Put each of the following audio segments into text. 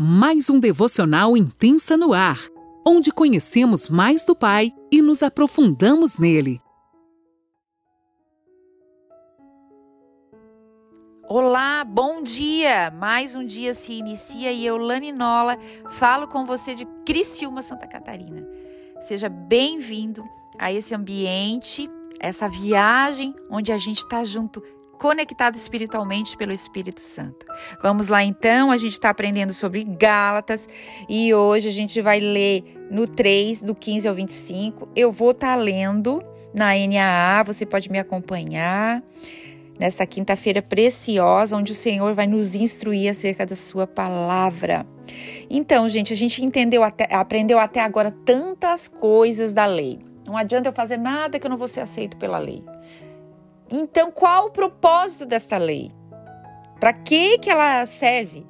mais um devocional intensa no ar, onde conhecemos mais do Pai e nos aprofundamos nele. Olá, bom dia! Mais um dia se inicia e eu, Lani Nola, falo com você de Criciúma, Santa Catarina. Seja bem-vindo a esse ambiente, essa viagem onde a gente está junto conectado espiritualmente pelo Espírito Santo. Vamos lá então, a gente está aprendendo sobre Gálatas e hoje a gente vai ler no 3, do 15 ao 25. Eu vou estar tá lendo na NAA, você pode me acompanhar nesta quinta-feira preciosa, onde o Senhor vai nos instruir acerca da Sua palavra. Então, gente, a gente entendeu até, aprendeu até agora tantas coisas da lei. Não adianta eu fazer nada que eu não vou ser aceito pela lei. Então, qual o propósito desta lei? Para que, que ela serve?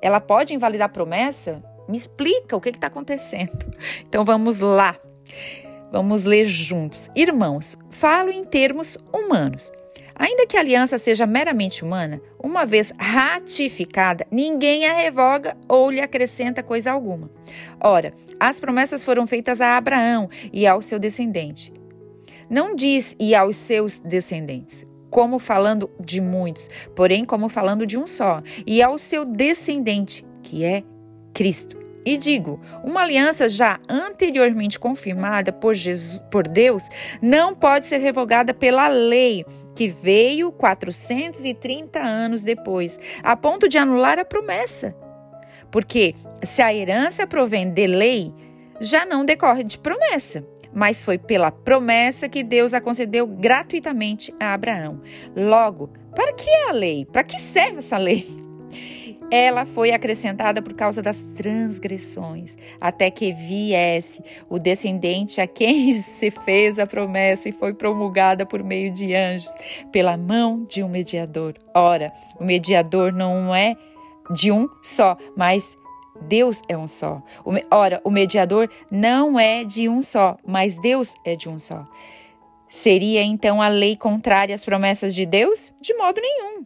Ela pode invalidar a promessa? Me explica o que está acontecendo. Então, vamos lá. Vamos ler juntos. Irmãos, falo em termos humanos. Ainda que a aliança seja meramente humana, uma vez ratificada, ninguém a revoga ou lhe acrescenta coisa alguma. Ora, as promessas foram feitas a Abraão e ao seu descendente. Não diz e aos seus descendentes, como falando de muitos, porém como falando de um só, e ao seu descendente, que é Cristo. E digo, uma aliança já anteriormente confirmada por, Jesus, por Deus não pode ser revogada pela lei, que veio 430 anos depois, a ponto de anular a promessa. Porque se a herança provém de lei, já não decorre de promessa mas foi pela promessa que Deus a concedeu gratuitamente a Abraão. Logo, para que é a lei? Para que serve essa lei? Ela foi acrescentada por causa das transgressões, até que viesse o descendente a quem se fez a promessa e foi promulgada por meio de anjos, pela mão de um mediador. Ora, o mediador não é de um só, mas Deus é um só. Ora, o mediador não é de um só, mas Deus é de um só. Seria então a lei contrária às promessas de Deus? De modo nenhum.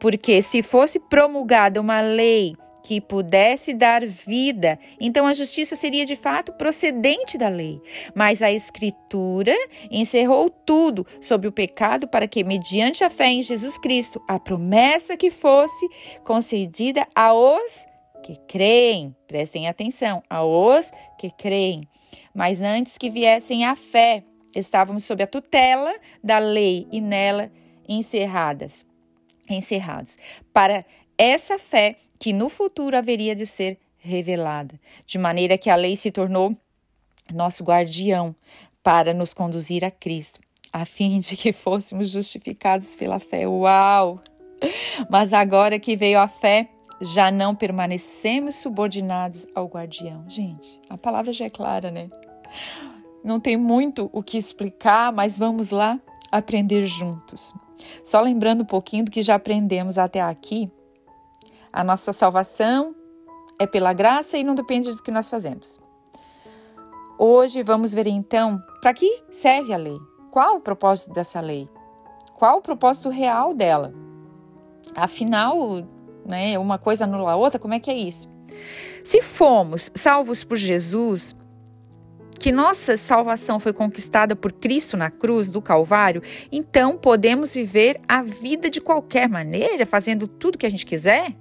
Porque se fosse promulgada uma lei que pudesse dar vida, então a justiça seria de fato procedente da lei. Mas a Escritura encerrou tudo sobre o pecado para que, mediante a fé em Jesus Cristo, a promessa que fosse concedida aos que creem, prestem atenção, aos que creem. Mas antes que viessem a fé, estávamos sob a tutela da lei e nela encerradas, encerrados, para essa fé que no futuro haveria de ser revelada, de maneira que a lei se tornou nosso guardião para nos conduzir a Cristo, a fim de que fôssemos justificados pela fé. Uau! Mas agora que veio a fé, já não permanecemos subordinados ao guardião. Gente, a palavra já é clara, né? Não tem muito o que explicar, mas vamos lá aprender juntos. Só lembrando um pouquinho do que já aprendemos até aqui, a nossa salvação é pela graça e não depende do que nós fazemos. Hoje vamos ver então para que serve a lei. Qual o propósito dessa lei? Qual o propósito real dela? Afinal, né? Uma coisa anula a outra, como é que é isso? Se fomos salvos por Jesus, que nossa salvação foi conquistada por Cristo na cruz do Calvário, então podemos viver a vida de qualquer maneira, fazendo tudo que a gente quiser?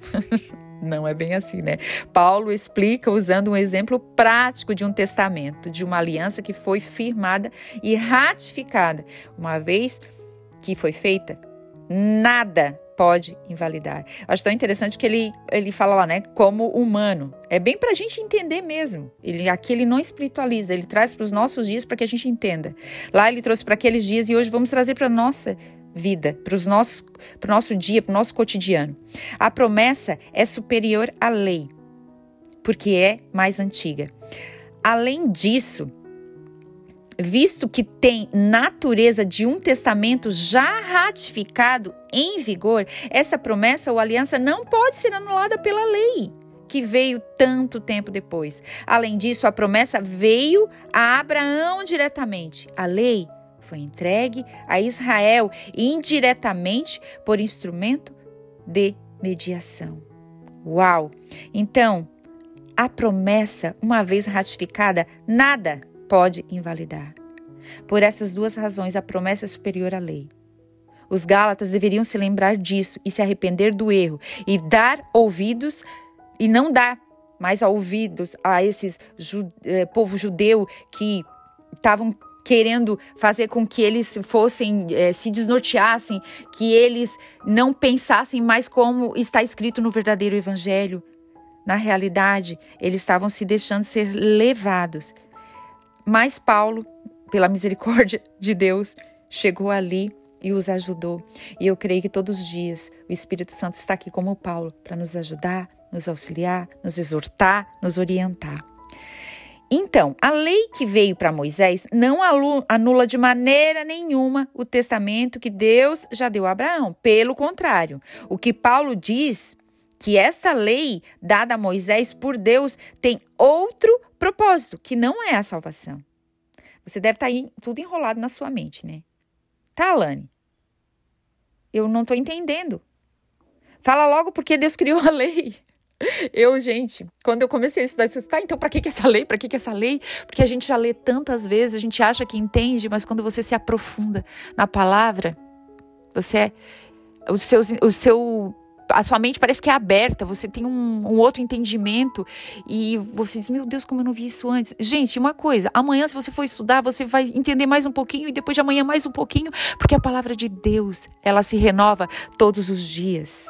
Não é bem assim, né? Paulo explica usando um exemplo prático de um testamento, de uma aliança que foi firmada e ratificada. Uma vez que foi feita, nada pode invalidar. Acho tão interessante que ele, ele fala lá, né, como humano. É bem para a gente entender mesmo. Ele aqui ele não espiritualiza, ele traz para os nossos dias para que a gente entenda. Lá ele trouxe para aqueles dias e hoje vamos trazer para nossa vida, para os nossos, para o nosso dia, para o nosso cotidiano. A promessa é superior à lei, porque é mais antiga. Além disso, visto que tem natureza de um testamento já ratificado em vigor, essa promessa ou aliança não pode ser anulada pela lei que veio tanto tempo depois. Além disso, a promessa veio a Abraão diretamente. A lei foi entregue a Israel indiretamente por instrumento de mediação. Uau! Então, a promessa, uma vez ratificada, nada pode invalidar. Por essas duas razões, a promessa é superior à lei. Os Gálatas deveriam se lembrar disso e se arrepender do erro e dar ouvidos e não dar mais ouvidos a esses eh, povo judeu que estavam querendo fazer com que eles fossem eh, se desnorteassem, que eles não pensassem mais como está escrito no verdadeiro evangelho. Na realidade, eles estavam se deixando ser levados. Mas Paulo, pela misericórdia de Deus, chegou ali e os ajudou. E eu creio que todos os dias o Espírito Santo está aqui como Paulo para nos ajudar, nos auxiliar, nos exortar, nos orientar. Então, a lei que veio para Moisés não anula de maneira nenhuma o testamento que Deus já deu a Abraão. Pelo contrário, o que Paulo diz que essa lei dada a Moisés por Deus tem outro propósito, que não é a salvação. Você deve estar tá aí tudo enrolado na sua mente, né? Tá, Alane? Eu não estou entendendo. Fala logo porque Deus criou a lei. Eu, gente, quando eu comecei a estudar, eu disse, tá, então para que, que essa lei? Para que, que essa lei? Porque a gente já lê tantas vezes, a gente acha que entende, mas quando você se aprofunda na palavra, você é. O seu, o seu a sua mente parece que é aberta, você tem um, um, outro entendimento e você diz, meu Deus, como eu não vi isso antes. Gente, uma coisa, amanhã se você for estudar, você vai entender mais um pouquinho e depois de amanhã mais um pouquinho, porque a palavra de Deus, ela se renova todos os dias.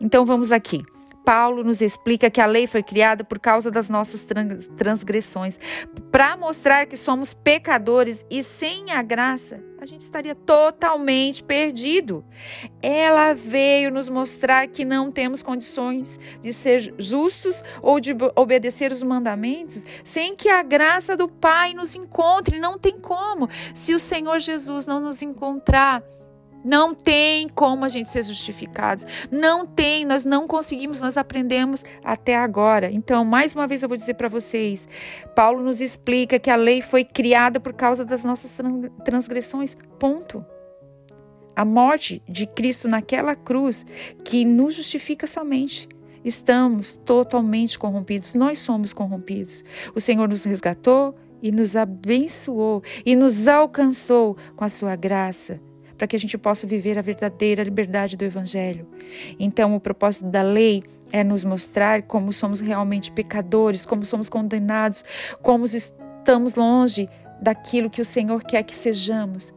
Então vamos aqui. Paulo nos explica que a lei foi criada por causa das nossas transgressões, para mostrar que somos pecadores e sem a graça a gente estaria totalmente perdido. Ela veio nos mostrar que não temos condições de ser justos ou de obedecer os mandamentos sem que a graça do Pai nos encontre. Não tem como. Se o Senhor Jesus não nos encontrar, não tem como a gente ser justificados. Não tem, nós não conseguimos, nós aprendemos até agora. Então, mais uma vez eu vou dizer para vocês, Paulo nos explica que a lei foi criada por causa das nossas transgressões. Ponto. A morte de Cristo naquela cruz que nos justifica somente. Estamos totalmente corrompidos, nós somos corrompidos. O Senhor nos resgatou e nos abençoou e nos alcançou com a sua graça para que a gente possa viver a verdadeira liberdade do Evangelho. Então, o propósito da lei é nos mostrar como somos realmente pecadores, como somos condenados, como estamos longe daquilo que o Senhor quer que sejamos.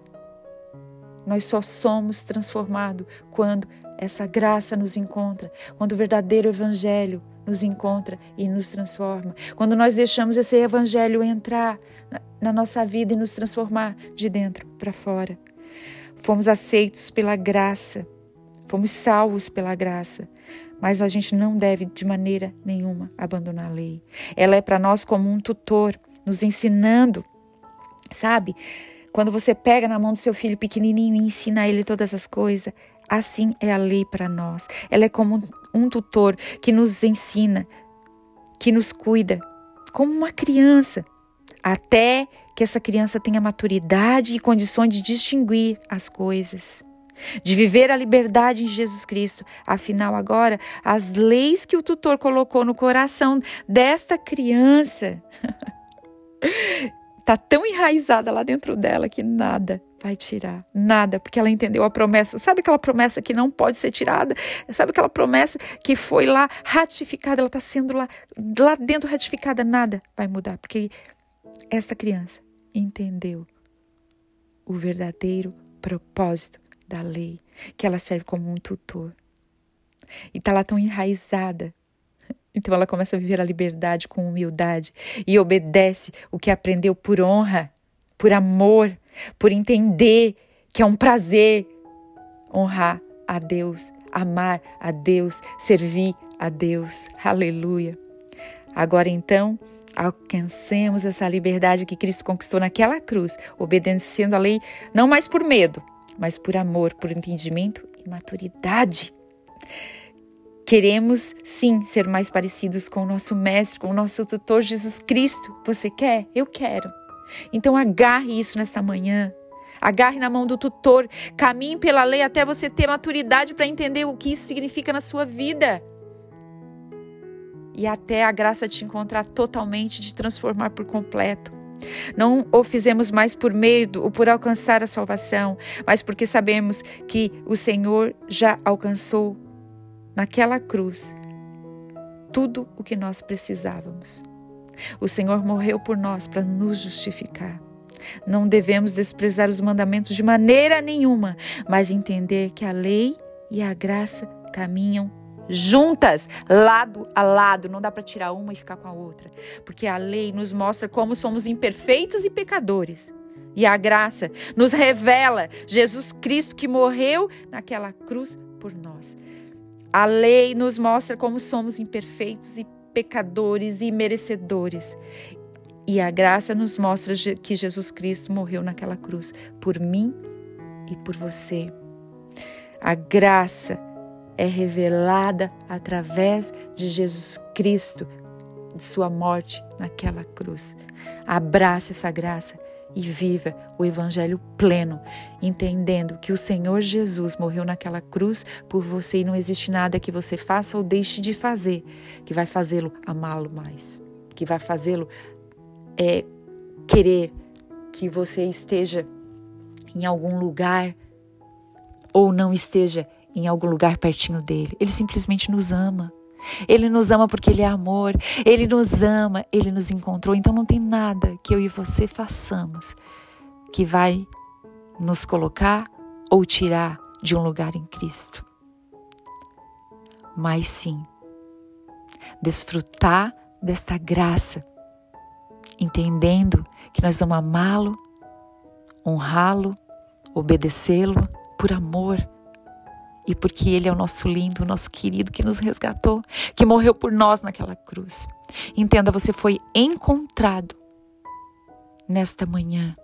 Nós só somos transformados quando essa graça nos encontra, quando o verdadeiro Evangelho nos encontra e nos transforma. Quando nós deixamos esse Evangelho entrar na nossa vida e nos transformar de dentro para fora. Fomos aceitos pela graça, fomos salvos pela graça, mas a gente não deve de maneira nenhuma abandonar a lei. Ela é para nós como um tutor, nos ensinando, sabe? Quando você pega na mão do seu filho pequenininho e ensina ele todas as coisas, assim é a lei para nós. Ela é como um tutor que nos ensina, que nos cuida, como uma criança, até que essa criança tenha maturidade e condições de distinguir as coisas, de viver a liberdade em Jesus Cristo. Afinal, agora, as leis que o tutor colocou no coração desta criança tá tão enraizada lá dentro dela que nada vai tirar, nada, porque ela entendeu a promessa. Sabe aquela promessa que não pode ser tirada? Sabe aquela promessa que foi lá ratificada, ela está sendo lá, lá dentro ratificada, nada vai mudar, porque esta criança entendeu o verdadeiro propósito da lei, que ela serve como um tutor. E está lá tão enraizada. Então ela começa a viver a liberdade com humildade e obedece o que aprendeu por honra, por amor, por entender que é um prazer honrar a Deus, amar a Deus, servir a Deus. Aleluia. Agora então, alcancemos essa liberdade que Cristo conquistou naquela cruz, obedecendo a lei não mais por medo, mas por amor, por entendimento e maturidade. Queremos sim ser mais parecidos com o nosso mestre, com o nosso tutor Jesus Cristo. Você quer? Eu quero. Então agarre isso nesta manhã. Agarre na mão do tutor, caminhe pela lei até você ter maturidade para entender o que isso significa na sua vida. E até a graça te encontrar totalmente, de transformar por completo. Não o fizemos mais por medo ou por alcançar a salvação, mas porque sabemos que o Senhor já alcançou naquela cruz tudo o que nós precisávamos. O Senhor morreu por nós para nos justificar. Não devemos desprezar os mandamentos de maneira nenhuma, mas entender que a lei e a graça caminham juntas, lado a lado. Não dá para tirar uma e ficar com a outra, porque a lei nos mostra como somos imperfeitos e pecadores. E a graça nos revela Jesus Cristo que morreu naquela cruz por nós. A lei nos mostra como somos imperfeitos e pecadores e merecedores. E a graça nos mostra que Jesus Cristo morreu naquela cruz por mim e por você. A graça é revelada através de Jesus Cristo, de sua morte naquela cruz. Abrace essa graça e viva o evangelho pleno, entendendo que o Senhor Jesus morreu naquela cruz por você e não existe nada que você faça ou deixe de fazer que vai fazê-lo amá-lo mais, que vai fazê-lo é, querer que você esteja em algum lugar ou não esteja em algum lugar pertinho dele. Ele simplesmente nos ama. Ele nos ama porque Ele é amor, Ele nos ama, Ele nos encontrou. Então não tem nada que eu e você façamos que vai nos colocar ou tirar de um lugar em Cristo. Mas sim, desfrutar desta graça, entendendo que nós vamos amá-lo, honrá-lo, obedecê-lo por amor e porque Ele é o nosso lindo, o nosso querido que nos resgatou, que morreu por nós naquela cruz. Entenda, você foi encontrado nesta manhã.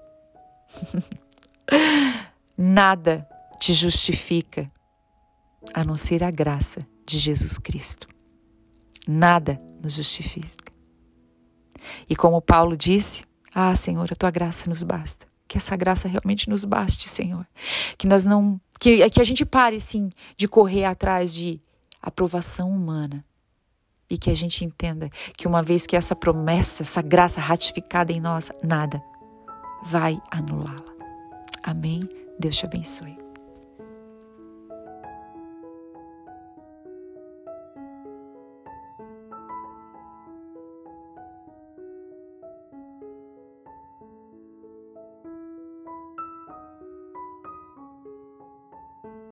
Nada te justifica a não ser a graça de Jesus Cristo. Nada nos justifica. E como Paulo disse, ah, Senhor, a tua graça nos basta. Que essa graça realmente nos baste, Senhor. Que nós não que, que a gente pare, sim, de correr atrás de aprovação humana. E que a gente entenda que uma vez que essa promessa, essa graça ratificada em nós, nada vai anulá-la. Amém? Deus te abençoe.